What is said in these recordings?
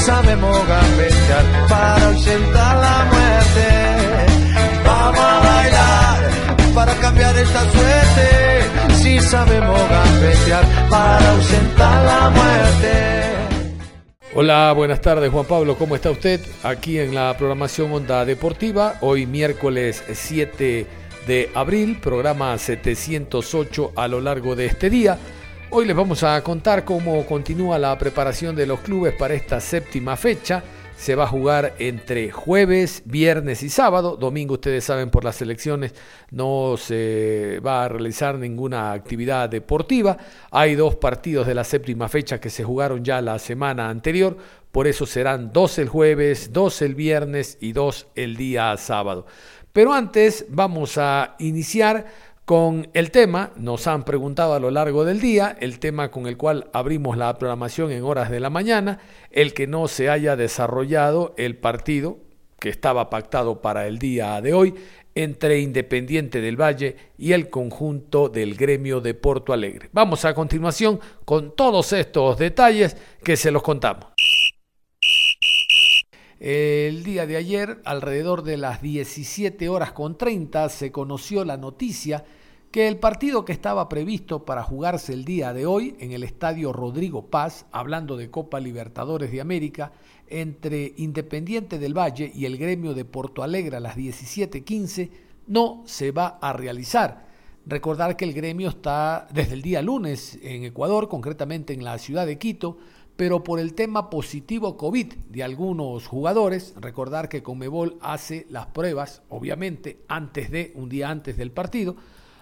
Sabemos gambetear para ausentar la muerte. Vamos a bailar para cambiar esta suerte. Si sabemos gambetear para ausentar la muerte. Hola, buenas tardes Juan Pablo, ¿cómo está usted? Aquí en la programación Onda Deportiva, hoy miércoles 7 de abril, programa 708 a lo largo de este día. Hoy les vamos a contar cómo continúa la preparación de los clubes para esta séptima fecha. Se va a jugar entre jueves, viernes y sábado. Domingo, ustedes saben, por las elecciones no se va a realizar ninguna actividad deportiva. Hay dos partidos de la séptima fecha que se jugaron ya la semana anterior. Por eso serán dos el jueves, dos el viernes y dos el día sábado. Pero antes vamos a iniciar con el tema, nos han preguntado a lo largo del día, el tema con el cual abrimos la programación en horas de la mañana, el que no se haya desarrollado el partido que estaba pactado para el día de hoy entre Independiente del Valle y el conjunto del gremio de Porto Alegre. Vamos a continuación con todos estos detalles que se los contamos. El día de ayer, alrededor de las 17 horas con 30, se conoció la noticia que el partido que estaba previsto para jugarse el día de hoy en el estadio Rodrigo Paz, hablando de Copa Libertadores de América, entre Independiente del Valle y el gremio de Porto Alegre a las 17:15, no se va a realizar. Recordar que el gremio está desde el día lunes en Ecuador, concretamente en la ciudad de Quito, pero por el tema positivo COVID de algunos jugadores, recordar que Comebol hace las pruebas, obviamente, antes de, un día antes del partido,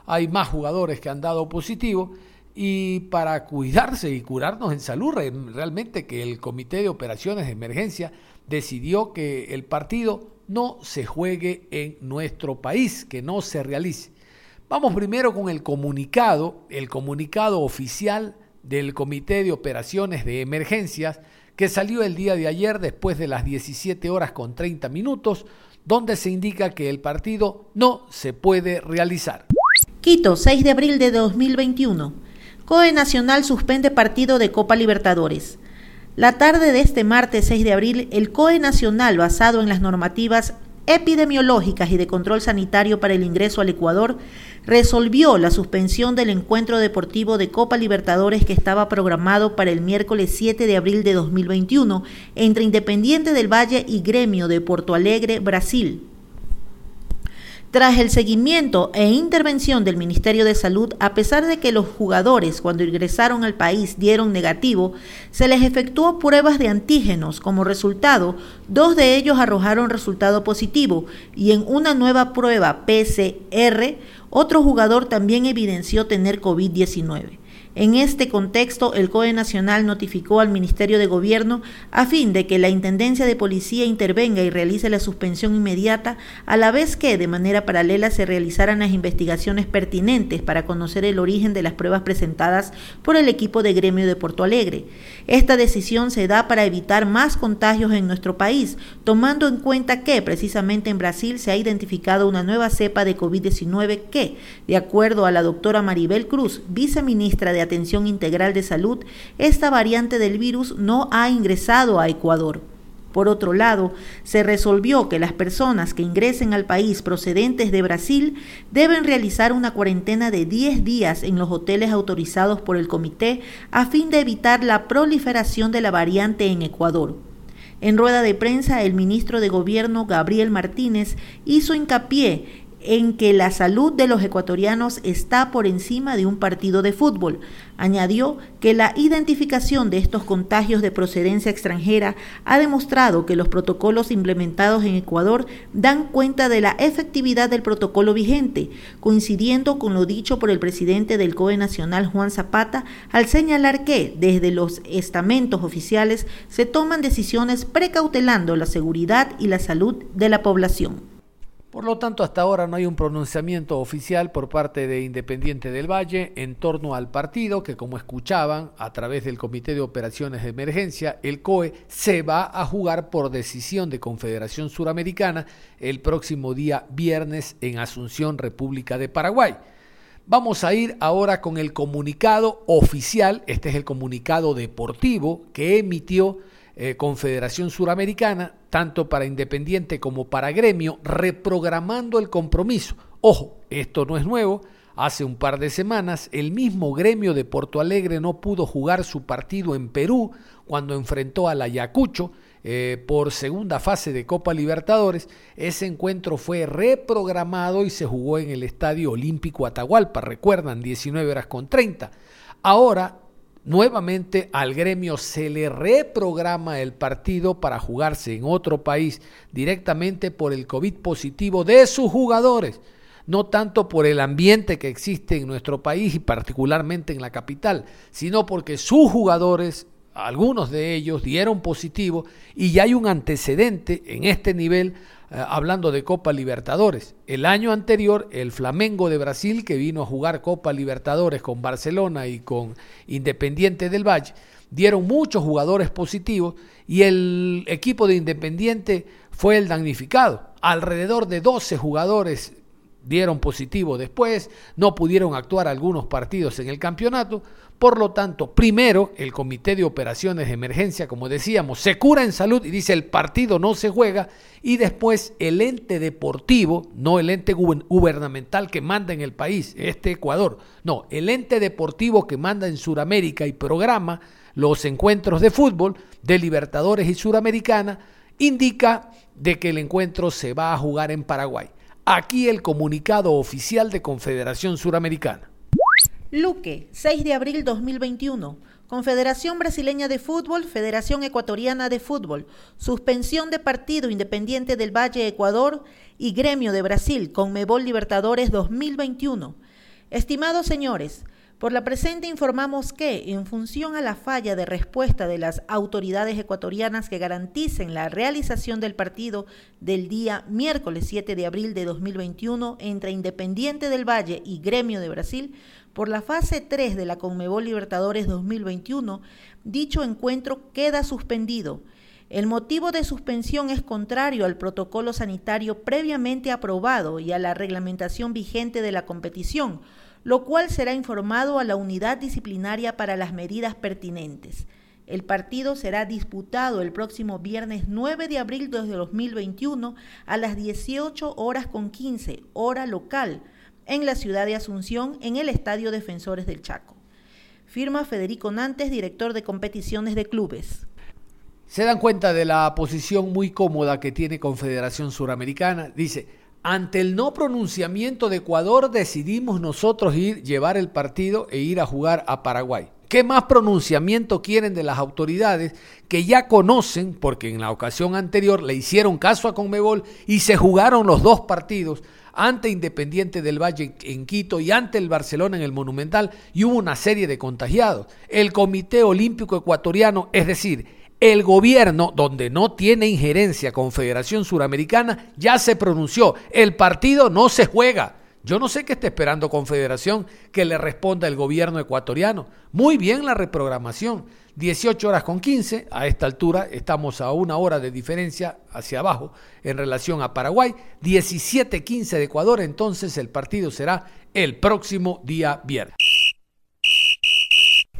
hay más jugadores que han dado positivo y para cuidarse y curarnos en salud, realmente que el Comité de Operaciones de Emergencia decidió que el partido no se juegue en nuestro país, que no se realice. Vamos primero con el comunicado, el comunicado oficial del Comité de Operaciones de Emergencias que salió el día de ayer después de las 17 horas con 30 minutos, donde se indica que el partido no se puede realizar. Quito, 6 de abril de 2021. COE Nacional suspende partido de Copa Libertadores. La tarde de este martes 6 de abril, el COE Nacional, basado en las normativas epidemiológicas y de control sanitario para el ingreso al Ecuador, resolvió la suspensión del encuentro deportivo de Copa Libertadores que estaba programado para el miércoles 7 de abril de 2021 entre Independiente del Valle y Gremio de Porto Alegre, Brasil. Tras el seguimiento e intervención del Ministerio de Salud, a pesar de que los jugadores cuando ingresaron al país dieron negativo, se les efectuó pruebas de antígenos. Como resultado, dos de ellos arrojaron resultado positivo y en una nueva prueba PCR, otro jugador también evidenció tener COVID-19. En este contexto, el COE Nacional notificó al Ministerio de Gobierno a fin de que la Intendencia de Policía intervenga y realice la suspensión inmediata, a la vez que de manera paralela se realizaran las investigaciones pertinentes para conocer el origen de las pruebas presentadas por el equipo de gremio de Porto Alegre. Esta decisión se da para evitar más contagios en nuestro país, tomando en cuenta que precisamente en Brasil se ha identificado una nueva cepa de COVID-19 que, de acuerdo a la doctora Maribel Cruz, viceministra de Atención Integral de Salud, esta variante del virus no ha ingresado a Ecuador. Por otro lado, se resolvió que las personas que ingresen al país procedentes de Brasil deben realizar una cuarentena de 10 días en los hoteles autorizados por el comité a fin de evitar la proliferación de la variante en Ecuador. En rueda de prensa, el ministro de Gobierno, Gabriel Martínez, hizo hincapié en que la salud de los ecuatorianos está por encima de un partido de fútbol. Añadió que la identificación de estos contagios de procedencia extranjera ha demostrado que los protocolos implementados en Ecuador dan cuenta de la efectividad del protocolo vigente, coincidiendo con lo dicho por el presidente del COE Nacional Juan Zapata al señalar que desde los estamentos oficiales se toman decisiones precautelando la seguridad y la salud de la población. Por lo tanto, hasta ahora no hay un pronunciamiento oficial por parte de Independiente del Valle en torno al partido que, como escuchaban, a través del Comité de Operaciones de Emergencia, el COE se va a jugar por decisión de Confederación Suramericana el próximo día viernes en Asunción, República de Paraguay. Vamos a ir ahora con el comunicado oficial, este es el comunicado deportivo que emitió eh, Confederación Suramericana, tanto para Independiente como para Gremio, reprogramando el compromiso. Ojo, esto no es nuevo. Hace un par de semanas el mismo gremio de Porto Alegre no pudo jugar su partido en Perú cuando enfrentó al Ayacucho eh, por segunda fase de Copa Libertadores. Ese encuentro fue reprogramado y se jugó en el Estadio Olímpico Atahualpa, recuerdan, 19 horas con 30. Ahora Nuevamente al gremio se le reprograma el partido para jugarse en otro país directamente por el COVID positivo de sus jugadores, no tanto por el ambiente que existe en nuestro país y particularmente en la capital, sino porque sus jugadores, algunos de ellos, dieron positivo y ya hay un antecedente en este nivel eh, hablando de Copa Libertadores. El año anterior, el Flamengo de Brasil, que vino a jugar Copa Libertadores con Barcelona y con Independiente del Valle, dieron muchos jugadores positivos y el equipo de Independiente fue el damnificado. Alrededor de 12 jugadores dieron positivo después, no pudieron actuar algunos partidos en el campeonato, por lo tanto, primero el Comité de Operaciones de Emergencia, como decíamos, se cura en salud y dice el partido no se juega y después el ente deportivo, no el ente gubernamental que manda en el país, este Ecuador, no, el ente deportivo que manda en Sudamérica y programa los encuentros de fútbol de Libertadores y Suramericana, indica de que el encuentro se va a jugar en Paraguay. Aquí el comunicado oficial de Confederación Suramericana. Luque, 6 de abril 2021. Confederación Brasileña de Fútbol, Federación Ecuatoriana de Fútbol, suspensión de partido Independiente del Valle Ecuador y Gremio de Brasil, Conmebol Libertadores 2021. Estimados señores, por la presente informamos que, en función a la falla de respuesta de las autoridades ecuatorianas que garanticen la realización del partido del día miércoles 7 de abril de 2021 entre Independiente del Valle y Gremio de Brasil, por la fase 3 de la Conmebol Libertadores 2021, dicho encuentro queda suspendido. El motivo de suspensión es contrario al protocolo sanitario previamente aprobado y a la reglamentación vigente de la competición, lo cual será informado a la unidad disciplinaria para las medidas pertinentes. El partido será disputado el próximo viernes 9 de abril de 2021 a las 18 horas con 15, hora local, en la ciudad de Asunción, en el Estadio Defensores del Chaco. Firma Federico Nantes, director de competiciones de clubes. Se dan cuenta de la posición muy cómoda que tiene Confederación Suramericana. Dice, ante el no pronunciamiento de Ecuador decidimos nosotros ir, llevar el partido e ir a jugar a Paraguay. ¿Qué más pronunciamiento quieren de las autoridades que ya conocen, porque en la ocasión anterior le hicieron caso a Conmebol y se jugaron los dos partidos ante Independiente del Valle en Quito y ante el Barcelona en el Monumental y hubo una serie de contagiados? El Comité Olímpico Ecuatoriano, es decir, el gobierno, donde no tiene injerencia Confederación Suramericana, ya se pronunció. El partido no se juega. Yo no sé qué está esperando Confederación que le responda el gobierno ecuatoriano. Muy bien la reprogramación. 18 horas con 15, a esta altura estamos a una hora de diferencia hacia abajo en relación a Paraguay. 17-15 de Ecuador, entonces el partido será el próximo día viernes.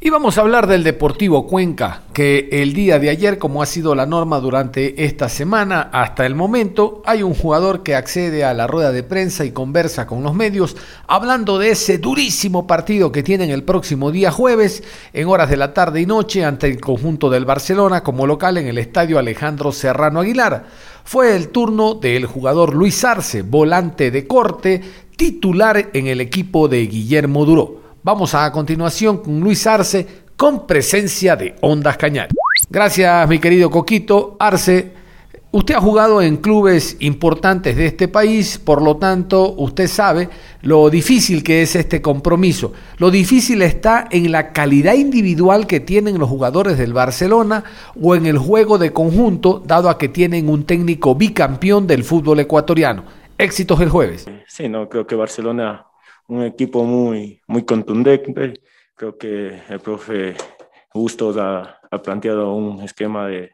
Y vamos a hablar del Deportivo Cuenca, que el día de ayer, como ha sido la norma durante esta semana hasta el momento, hay un jugador que accede a la rueda de prensa y conversa con los medios hablando de ese durísimo partido que tienen el próximo día jueves en horas de la tarde y noche ante el conjunto del Barcelona como local en el estadio Alejandro Serrano Aguilar. Fue el turno del jugador Luis Arce, volante de corte, titular en el equipo de Guillermo Duró. Vamos a, continuación con Luis Arce con presencia de Ondas Cañar. Gracias, mi querido Coquito. Arce, usted ha jugado en clubes importantes de este país, por lo tanto, usted sabe lo difícil que es este compromiso. Lo difícil está en la calidad individual que tienen los jugadores del Barcelona o en el juego de conjunto, dado a que tienen un técnico bicampeón del fútbol ecuatoriano. Éxitos el jueves. Sí, no, creo que Barcelona un equipo muy, muy contundente. Creo que el profe Bustos ha, ha planteado un esquema de,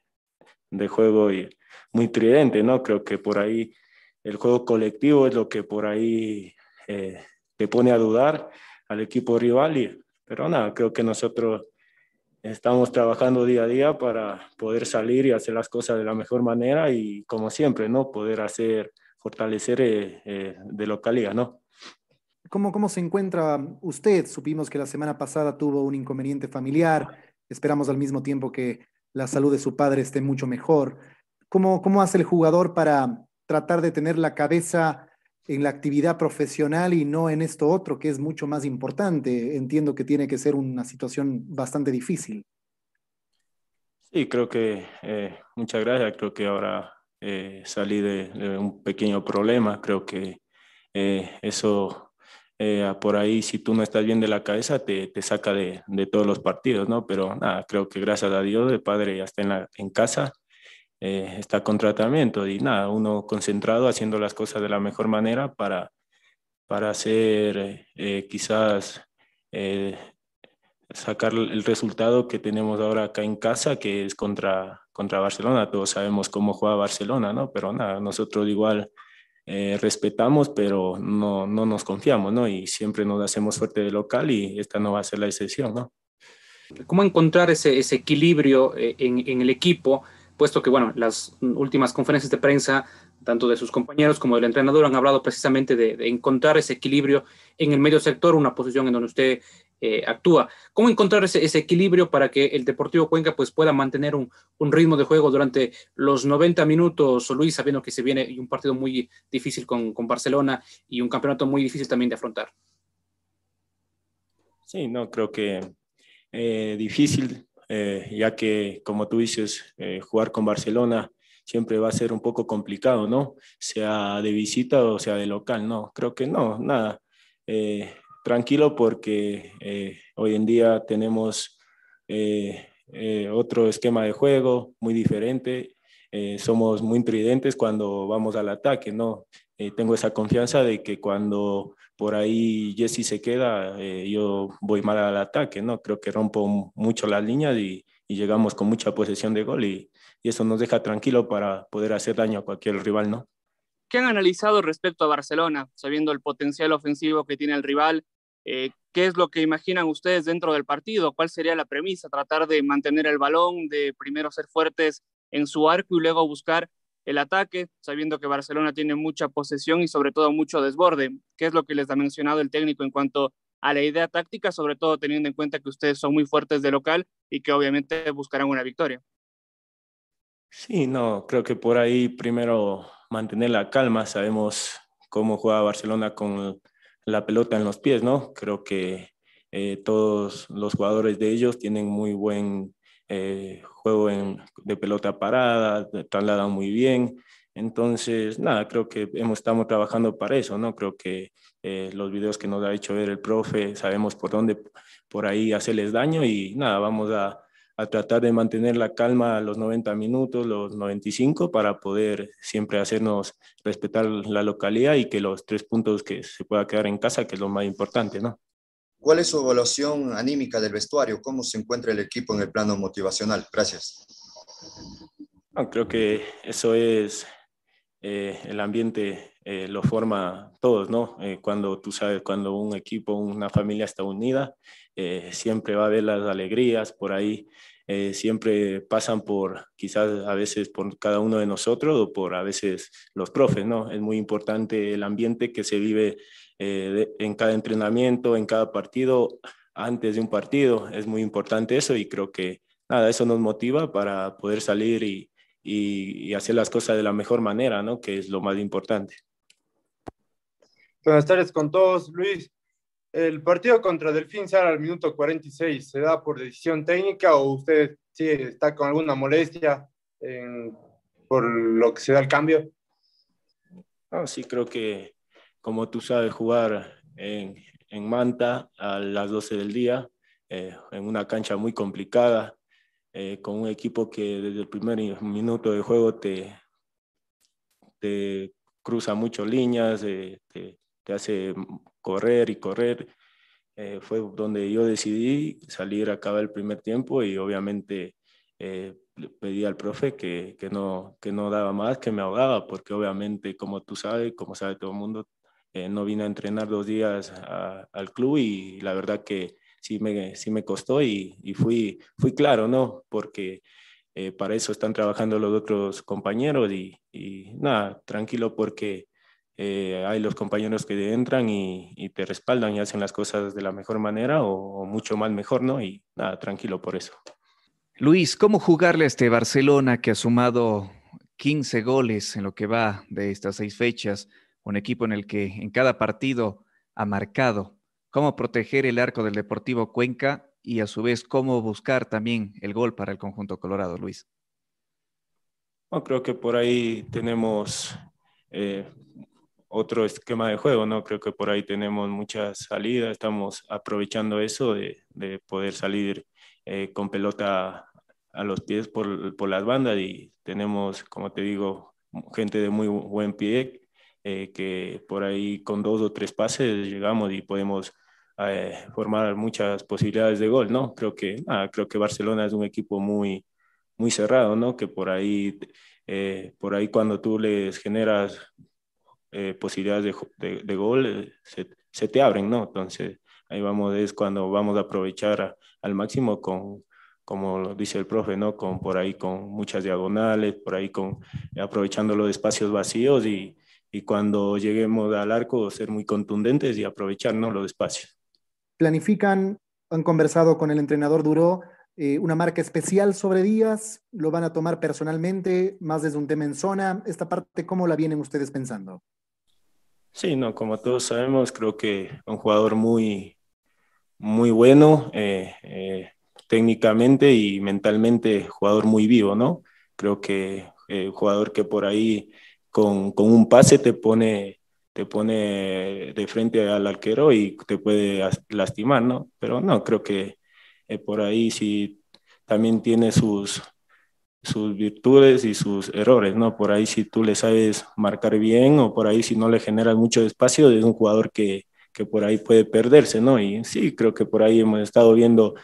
de, juego y muy tridente, ¿no? Creo que por ahí el juego colectivo es lo que por ahí eh, te pone a dudar al equipo rival. Pero nada, creo que nosotros estamos trabajando día a día para poder salir y hacer las cosas de la mejor manera y como siempre, ¿no? Poder hacer, fortalecer eh, eh, de localidad, ¿no? ¿Cómo, ¿Cómo se encuentra usted? Supimos que la semana pasada tuvo un inconveniente familiar. Esperamos al mismo tiempo que la salud de su padre esté mucho mejor. ¿Cómo, cómo hace el jugador para tratar de tener la cabeza en la actividad profesional y no en esto otro que es mucho más importante? Entiendo que tiene que ser una situación bastante difícil. Sí, creo que eh, muchas gracias. Creo que ahora eh, salí de, de, un pequeño problema. Creo que eh, eso eh, por ahí si tú no estás bien de la cabeza te, te saca de, de, todos los partidos, ¿no? Pero nada, creo que gracias a Dios el padre ya está en, en casa, eh, está con tratamiento y nada, uno concentrado haciendo las cosas de la mejor manera para, para hacer eh, quizás sacar el resultado que tenemos ahora acá en casa, que es contra, contra Barcelona. Todos sabemos cómo juega Barcelona, ¿no? Pero nada, nosotros igual eh, respetamos, pero no, no, nos confiamos, ¿no? Y siempre nos hacemos fuerte de local y esta no va a ser la excepción, ¿no? ¿Cómo encontrar ese, ese equilibrio eh, en, en, el equipo? Puesto que, bueno, las últimas conferencias de prensa, tanto de sus compañeros como del entrenador, han hablado precisamente de, de encontrar ese equilibrio en el medio sector, una posición en donde usted eh, actúa. ¿Cómo encontrar ese, equilibrio para que el Deportivo Cuenca pues, pueda mantener un, ritmo de juego durante los 90 minutos, Luis, sabiendo que se viene un partido muy difícil con, Barcelona y un campeonato muy difícil también de afrontar? Sí, no, creo que eh, difícil, eh, ya que como tú dices, jugar con Barcelona siempre va a ser un poco complicado, ¿no? Sea de visita o sea de local, no, creo que no, nada. Tranquilo porque eh, hoy en día tenemos eh, eh, otro esquema de juego muy diferente. Eh, somos muy intridentes cuando vamos al ataque, ¿no? Eh, tengo esa confianza de que cuando por ahí Jesse se queda, yo voy mal al ataque, ¿no? Creo que rompo mucho las líneas y, y llegamos con mucha posesión de gol y, y eso nos deja tranquilo para poder hacer daño a cualquier rival, ¿no? ¿Qué han analizado respecto a Barcelona, sabiendo el potencial ofensivo que tiene el rival eh, ¿Qué es lo que imaginan ustedes dentro del partido? ¿Cuál sería la premisa? Tratar de mantener el balón, de primero ser fuertes en su arco y luego buscar el ataque, sabiendo que Barcelona tiene mucha posesión y sobre todo mucho desborde. ¿Qué es lo que les ha mencionado el técnico en cuanto a la idea táctica, sobre todo teniendo en cuenta que ustedes son muy fuertes de local y que obviamente buscarán una victoria? Sí, no, creo que por ahí primero mantener la calma. Sabemos cómo juega Barcelona con la pelota en los pies, ¿no? Creo que eh, todos los jugadores de ellos tienen muy buen eh, juego en, de pelota parada, trasladan muy bien. Entonces, nada, creo que hemos, estamos trabajando para eso, ¿no? Creo que eh, los videos que nos ha hecho ver el profe, sabemos por dónde, por ahí hacerles daño y nada, vamos a, a tratar de mantener la calma los 90 minutos, los 95, para poder siempre hacernos respetar la localidad y que los tres puntos que se pueda quedar en casa, que es lo más importante, ¿no? ¿Cuál es su evaluación anímica del vestuario? ¿Cómo se encuentra el equipo en el plano motivacional? Gracias. No, creo que eso es el ambiente lo forma todos, ¿no? cuando tú sabes, cuando un equipo, una familia está unida, siempre va a haber las alegrías por ahí. siempre pasan por, quizás a veces por cada uno de nosotros o por a veces los profes, ¿no? Es muy importante el ambiente que se vive en cada entrenamiento, en cada partido, antes de un partido. Es muy importante eso y creo que nada, eso nos motiva para poder salir y, y, hacer las cosas de la mejor manera, ¿no? Que es lo más importante. Buenas tardes con todos. Luis, el partido contra Delfín sale al minuto 46. ¿Se da por decisión técnica o usted sí está con alguna molestia por lo que se da el cambio? No, sí, creo que como tú sabes jugar en, en Manta a las 12 del día, eh, en una cancha muy complicada, eh, con un equipo que desde el primer minuto de juego te, te cruza mucho líneas, eh, te, te, hace correr y correr. fue donde yo decidí salir a acabar el primer tiempo y obviamente pedí al profe que, que, no, que no daba más, que me ahogaba, porque obviamente, como tú sabes, como sabe todo el mundo, eh, no vine a entrenar dos días al club y la verdad que sí me, sí me costó y, y fui, fui claro, ¿no? Porque eh, para eso están trabajando los otros compañeros y, y nada, tranquilo porque eh, hay los compañeros que entran y, y, te respaldan y hacen las cosas de la mejor manera o, o, mucho más mejor, ¿no? Y nada, tranquilo por eso. Luis, ¿cómo jugarle a este Barcelona que ha sumado 15 goles en lo que va de estas seis fechas? un equipo en el que en cada partido ha marcado, cómo proteger el arco del Deportivo Cuenca y a su vez cómo buscar también el gol para el conjunto colorado, Luis. creo que por ahí tenemos eh, otro esquema de juego, ¿no? Creo que por ahí tenemos muchas salidas, estamos aprovechando eso de, poder salir eh, con pelota a los pies por, por, las bandas y tenemos, como te digo, gente de muy buen pie eh, que por ahí con dos o tres pases llegamos y podemos eh, formar muchas posibilidades de gol, ¿no? Creo que, ah, creo que Barcelona es un equipo muy, muy cerrado, ¿no? Que por ahí, eh, por ahí cuando tú les generas posibilidades de, de, gol, se, se, te abren, ¿no? Entonces, ahí vamos, es cuando vamos a aprovechar al máximo con, como dice el profe, ¿no? Con por ahí con muchas diagonales, por ahí con aprovechando los espacios vacíos y, y cuando lleguemos al arco ser muy contundentes y aprovecharnos los espacios. ¿Planifican, han conversado con el entrenador Duró, eh, una marca especial sobre Díaz? ¿Lo van a tomar personalmente, más desde un tema en zona? ¿Esta parte cómo la vienen ustedes pensando? Sí, no, como todos sabemos, creo que un jugador muy, muy bueno, eh, eh, técnicamente y mentalmente, jugador muy vivo, ¿no? Creo que un jugador que por ahí con, con, un pase te pone, te pone de frente al arquero y te puede lastimar, ¿no? Pero no, creo que eh, por ahí sí también tiene sus, sus virtudes y sus errores, ¿no? Por ahí si tú le sabes marcar bien o por ahí si no le generas mucho espacio, es un jugador que, que por ahí puede perderse, ¿no? Y sí, creo que por ahí hemos estado viendo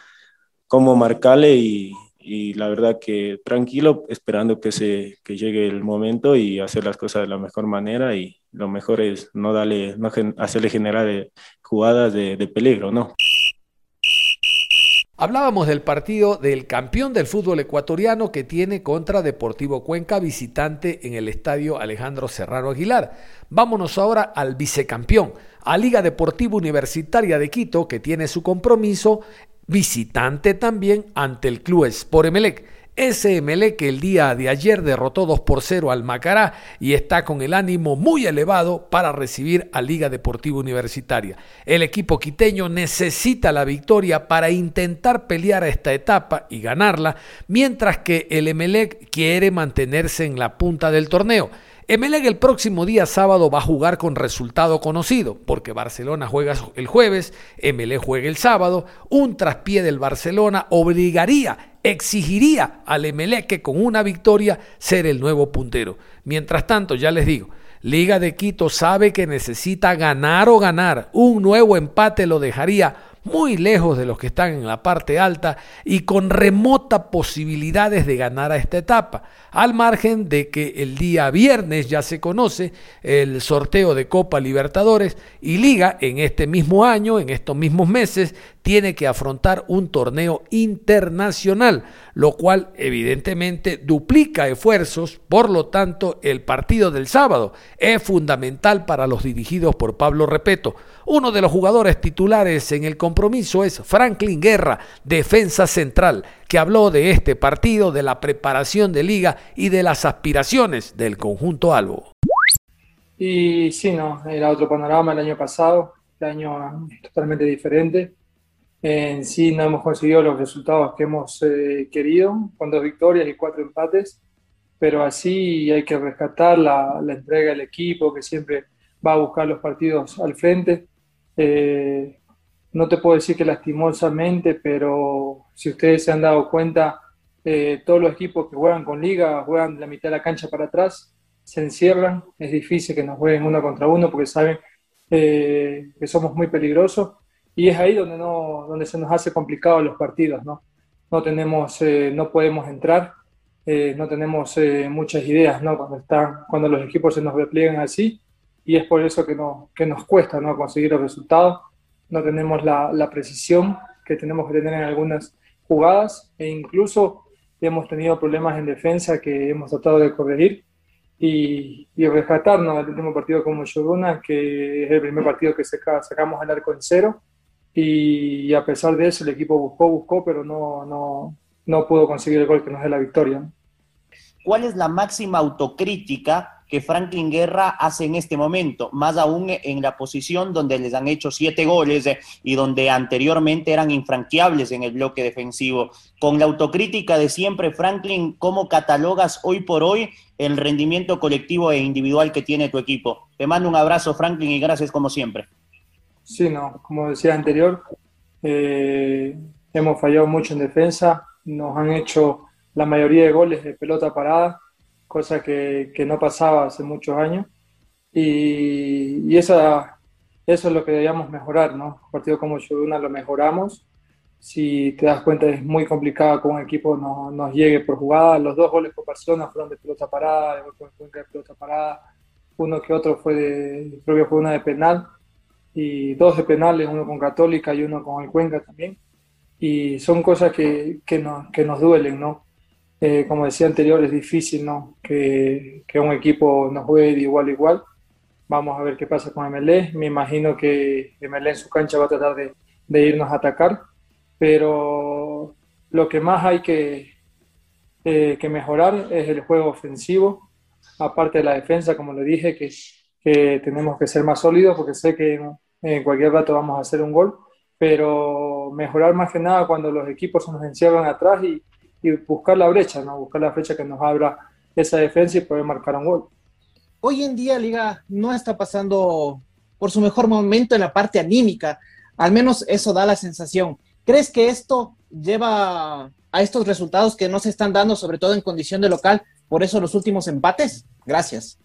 cómo marcarle y, y la verdad que tranquilo, esperando que, se, que llegue el momento y hacer las cosas de la mejor manera y lo mejor es no, darle, no hacerle generar eh, jugadas de, de peligro, ¿no? Hablábamos del partido del campeón del fútbol ecuatoriano que tiene contra Deportivo Cuenca visitante en el estadio Alejandro Serrano Aguilar. Vámonos ahora al vicecampeón, a Liga Deportiva Universitaria de Quito, que tiene su compromiso visitante también ante el club Sport Emelec. Ese Emelec que el día de ayer derrotó 2 por 0 al Macará y está con el ánimo muy elevado para recibir a Liga Deportiva Universitaria. El equipo quiteño necesita la victoria para intentar pelear esta etapa y ganarla, mientras que el Emelec quiere mantenerse en la punta del torneo. Emelec el próximo día sábado va a jugar con resultado conocido, porque Barcelona juega el jueves, Emelec juega el sábado, un traspié del Barcelona obligaría, exigiría al Emelec que con una victoria ser el nuevo puntero. Mientras tanto, ya les digo, Liga de Quito sabe que necesita ganar o ganar. Un nuevo empate lo dejaría muy lejos de los que están en la parte alta y con remota posibilidades de ganar a esta etapa, al margen de que el día viernes ya se conoce el sorteo de Copa Libertadores y Liga en este mismo año, en estos mismos meses, tiene que afrontar un torneo internacional, lo cual evidentemente duplica esfuerzos, por lo tanto el partido del sábado es fundamental para los dirigidos por Pablo Repeto. Uno de los jugadores titulares en el compromiso es Franklin Guerra, defensa central, que habló de este partido, de la preparación de liga y de las aspiraciones del conjunto Albo. Y sí, no, era otro panorama el año pasado, este año totalmente diferente en sí no hemos conseguido los resultados que hemos eh, querido, con dos victorias y cuatro empates, pero así hay que rescatar la, entrega del equipo que siempre va a buscar los partidos al frente. Eh, no te puedo decir que lastimosamente, pero si ustedes se han dado cuenta, eh, todos los equipos que juegan con liga juegan la mitad de la cancha para atrás, se encierran, es difícil que nos jueguen uno contra uno porque saben que somos muy peligrosos y es ahí donde, no, donde se nos hace complicado los partidos, ¿no? No, tenemos, eh, no podemos entrar, eh, no tenemos eh, muchas ideas, ¿no? Cuando, están, cuando los equipos se nos repliegan así, y es por eso que, no, que nos cuesta, ¿no? Conseguir los resultados, no tenemos la, la precisión que tenemos que tener en algunas jugadas, e incluso hemos tenido problemas en defensa que hemos tratado de corregir, y, y rescatarnos del último partido como Yoguna, que es el primer partido que sacamos el arco en cero, y a pesar de eso el equipo buscó, buscó, pero no, no, no pudo conseguir el gol que nos dé la victoria. ¿Cuál es la máxima autocrítica que Franklin Guerra hace en este momento? Más aún en la posición donde les han hecho siete goles eh, y donde anteriormente eran infranqueables en el bloque defensivo. Con la autocrítica de siempre, Franklin, ¿cómo catalogas hoy por hoy el rendimiento colectivo e individual que tiene tu equipo? Te mando un abrazo, Franklin, y gracias como siempre. Sí, no, como decía anterior, eh, hemos fallado mucho en defensa, nos han hecho la mayoría de goles de pelota parada, cosa que, no pasaba hace muchos años. Y, esa, eso es lo que debíamos mejorar, ¿no? Partido como Yuduna lo mejoramos. Si te das cuenta, es muy complicado que un equipo no, nos llegue por jugada. Los dos goles por persona fueron de pelota parada, de de pelota parada. Uno que otro fue de, creo que fue una de penal y dos de penales, uno con Católica y uno con el Cuenca también. Y son cosas que, que, nos, que nos duelen, ¿no? Eh, como decía anterior, es difícil, ¿no? Que, que, un equipo nos juegue de igual a igual. Vamos a ver qué pasa con MLE. Me imagino que MLE en su cancha va a tratar de, de irnos a atacar, pero lo que más hay que, eh, que mejorar es el juego ofensivo, aparte de la defensa, como le dije, que que tenemos que ser más sólidos porque sé que en, cualquier rato vamos a hacer un gol, pero mejorar más que nada cuando los equipos se nos encierran atrás y, buscar la brecha, ¿no? buscar la brecha que nos abra esa defensa y poder marcar un gol. Hoy en día Liga no está pasando por su mejor momento en la parte anímica, al menos eso da la sensación. ¿Crees que esto lleva a estos resultados que no se están dando, sobre todo en condición de local, por eso los últimos empates? Gracias.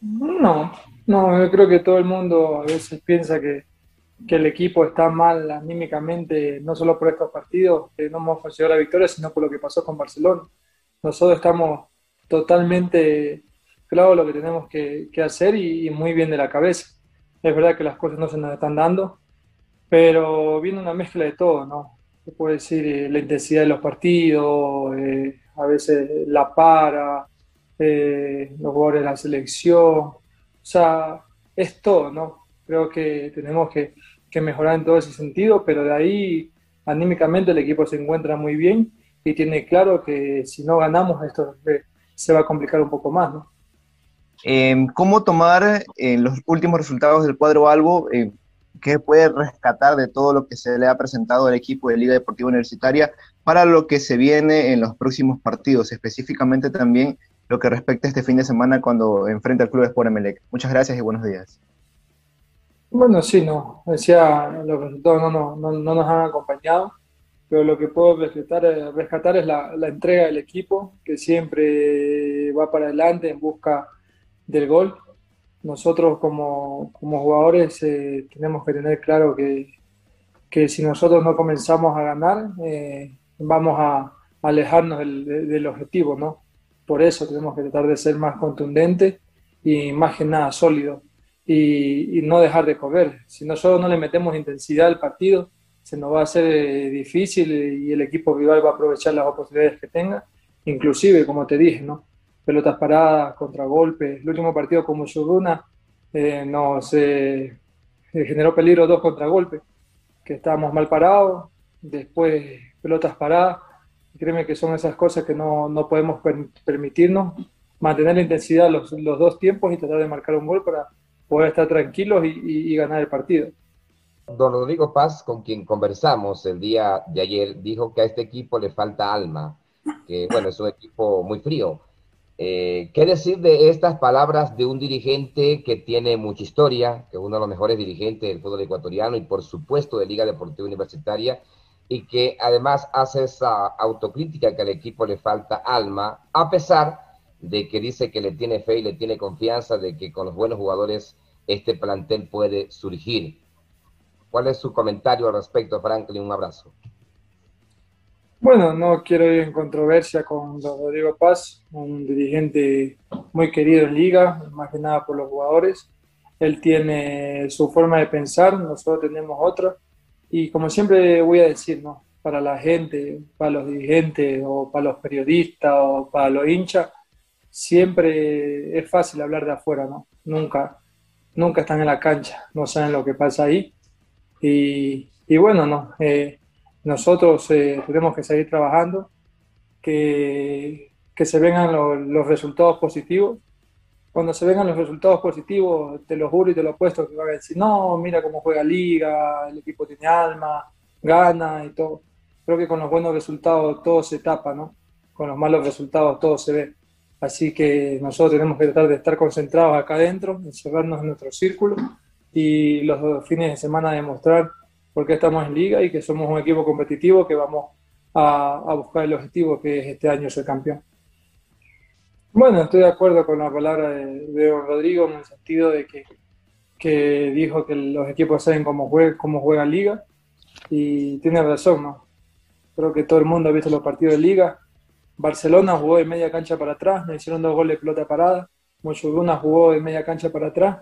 No, no, yo creo que todo el mundo a veces piensa que, el equipo está mal anímicamente, no solo por estos partidos, que no hemos conseguido la victoria, sino por lo que pasó con Barcelona. Nosotros estamos totalmente claros lo que tenemos que, hacer y, muy bien de la cabeza. Es verdad que las cosas no se nos están dando, pero viene una mezcla de todo, ¿no? Se puede decir eh, la intensidad de los partidos, eh, a veces la para, eh, los jugadores de la selección, sea, es todo, ¿no? Creo que tenemos que, mejorar en todo ese sentido, pero de ahí anímicamente el equipo se encuentra muy bien y tiene claro que si no ganamos esto se va a complicar un poco más, ¿no? Em, ¿Cómo tomar en los últimos resultados del cuadro Albo? Eh, ¿Qué puede rescatar de todo lo que se le ha presentado al equipo de Liga Deportiva Universitaria para lo que se viene en los próximos partidos, específicamente también lo que respecta a este fin de semana cuando enfrenta al Club Sport Emelec. Muchas gracias y buenos días. Bueno, sí, no, decía, los resultados no, no, no, nos han acompañado, pero lo que puedo rescatar, rescatar es la, la, entrega del equipo, que siempre va para adelante en busca del gol. Nosotros como, como jugadores eh, tenemos que tener claro que, que si nosotros no comenzamos a ganar, eh, vamos a, alejarnos del, objetivo, ¿no? Por eso tenemos que tratar de ser más contundentes y más que nada sólidos y, no dejar de correr. Si nosotros no le metemos intensidad al partido, se nos va a hacer eh, difícil y el equipo rival va a aprovechar las oportunidades que tenga, inclusive, como te dije, ¿no? pelotas paradas, contragolpes. El último partido con Mushuruna eh, nos eh, generó peligro dos contragolpes, que estábamos mal parados, después pelotas paradas. Créeme que son esas cosas que no, no podemos permitirnos, mantener la intensidad los, los, dos tiempos y tratar de marcar un gol para poder estar tranquilos y, y, y ganar el partido. Don Rodrigo Paz, con quien conversamos el día de ayer, dijo que a este equipo le falta alma, que bueno, es un equipo muy frío. Eh, ¿Qué decir de estas palabras de un dirigente que tiene mucha historia, que es uno de los mejores dirigentes del fútbol ecuatoriano y por supuesto de Liga Deportiva Universitaria, y que además hace esa autocrítica que al equipo le falta alma, a pesar de que dice que le tiene fe y le tiene confianza de que con los buenos jugadores este plantel puede surgir? ¿Cuál es su comentario al respecto, Franklin? Un abrazo. Bueno, no quiero ir en controversia con Rodrigo Paz, un dirigente muy querido en liga, más que nada por los jugadores. Él tiene su forma de pensar, nosotros tenemos otra. Y como siempre voy a decir, ¿no? para la gente, para los dirigentes o para los periodistas o para los hinchas, siempre es fácil hablar de afuera, ¿no? Nunca, nunca están en la cancha, no saben lo que pasa ahí. Y, y bueno, no. Eh, nosotros eh, tenemos que seguir trabajando, que, que se vengan los resultados positivos. Cuando se vengan los resultados positivos, te lo juro y te lo apuesto que van a decir, no, mira cómo juega Liga, el equipo tiene alma, gana y todo. Creo que con los buenos resultados todo se tapa, ¿no? Con los malos resultados todo se ve. Así que nosotros tenemos que tratar de estar concentrados acá adentro, encerrarnos en nuestro círculo y los fines de semana demostrar porque estamos en liga y que somos un equipo competitivo que vamos a, buscar el objetivo que es este año ser campeón. Bueno, estoy de acuerdo con la palabra de, don Rodrigo en el sentido de que, que, dijo que los equipos saben cómo juega, cómo juega liga y tiene razón, ¿no? Creo que todo el mundo ha visto los partidos de liga. Barcelona jugó de media cancha para atrás, me hicieron dos goles de pelota parada. Mochuruna jugó de media cancha para atrás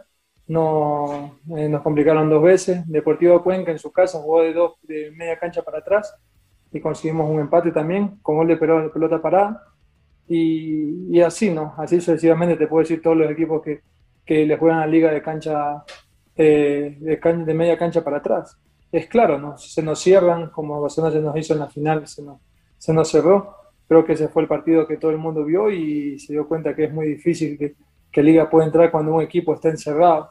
no, eh, nos complicaron dos veces. Deportivo Cuenca en su casa jugó de, dos, de media cancha para atrás y conseguimos un empate también con gol de pelota parada. Y, y, así, ¿no? Así sucesivamente te puedo decir todos los equipos que, que le juegan a liga de cancha, eh, de, de, media cancha para atrás. Es claro, ¿no? Se nos cierran, como Barcelona se nos hizo en la final, se nos, se nos cerró. Creo que ese fue el partido que todo el mundo vio y se dio cuenta que es muy difícil que, que Liga pueda entrar cuando un equipo está encerrado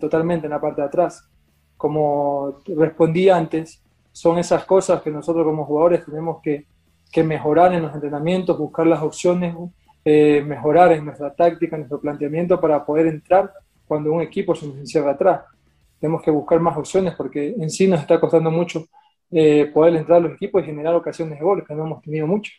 totalmente en la parte de atrás. Como respondí antes, son esas cosas que nosotros como jugadores tenemos que, que mejorar en los entrenamientos, buscar las opciones, eh, mejorar en nuestra táctica, en nuestro planteamiento para poder entrar cuando un equipo se nos encierra atrás. Tenemos que buscar más opciones porque en sí nos está costando mucho eh, poder entrar a los equipos y generar ocasiones de gol, que no hemos tenido mucho.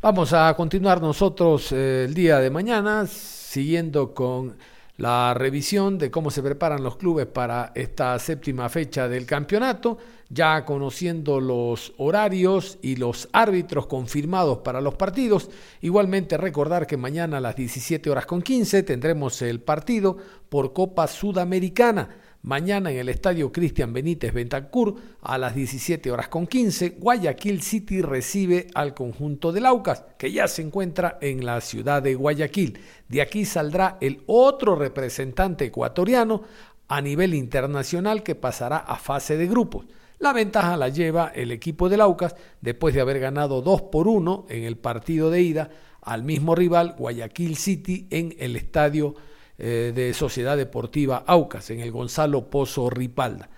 Vamos a continuar nosotros eh, el día de mañana siguiendo con la revisión de cómo se preparan los clubes para esta séptima fecha del campeonato, ya conociendo los horarios y los árbitros confirmados para los partidos. Igualmente recordar que mañana a las 17 horas con 15 tendremos el partido por Copa Sudamericana Mañana en el estadio Cristian Benítez Bentancur a las 17 horas con 15, Guayaquil City recibe al conjunto del Aucas, que ya se encuentra en la ciudad de Guayaquil. De aquí saldrá el otro representante ecuatoriano a nivel internacional que pasará a fase de grupos. La ventaja la lleva el equipo del Aucas después de haber ganado 2 por 1 en el partido de ida al mismo rival Guayaquil City en el estadio eh, de Sociedad Deportiva Aucas, en el Gonzalo Pozo Ripalda.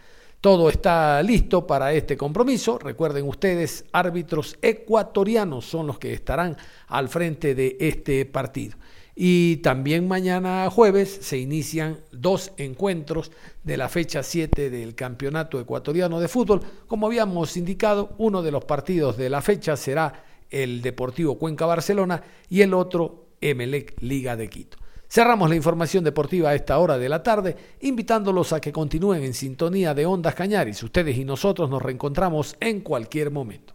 Todo está listo para este compromiso. Recuerden ustedes, árbitros ecuatorianos son los que estarán al frente de este partido. Y también mañana jueves se inician dos encuentros de la fecha 7 del Campeonato Ecuatoriano de Fútbol. Como habíamos indicado, uno de los partidos de la fecha será el Deportivo Cuenca Barcelona y el otro Emelec Liga de Quito. Cerramos la información deportiva a esta hora de la tarde, invitándolos a que continúen en sintonía de Ondas Cañaris. Ustedes y nosotros nos reencontramos en cualquier momento.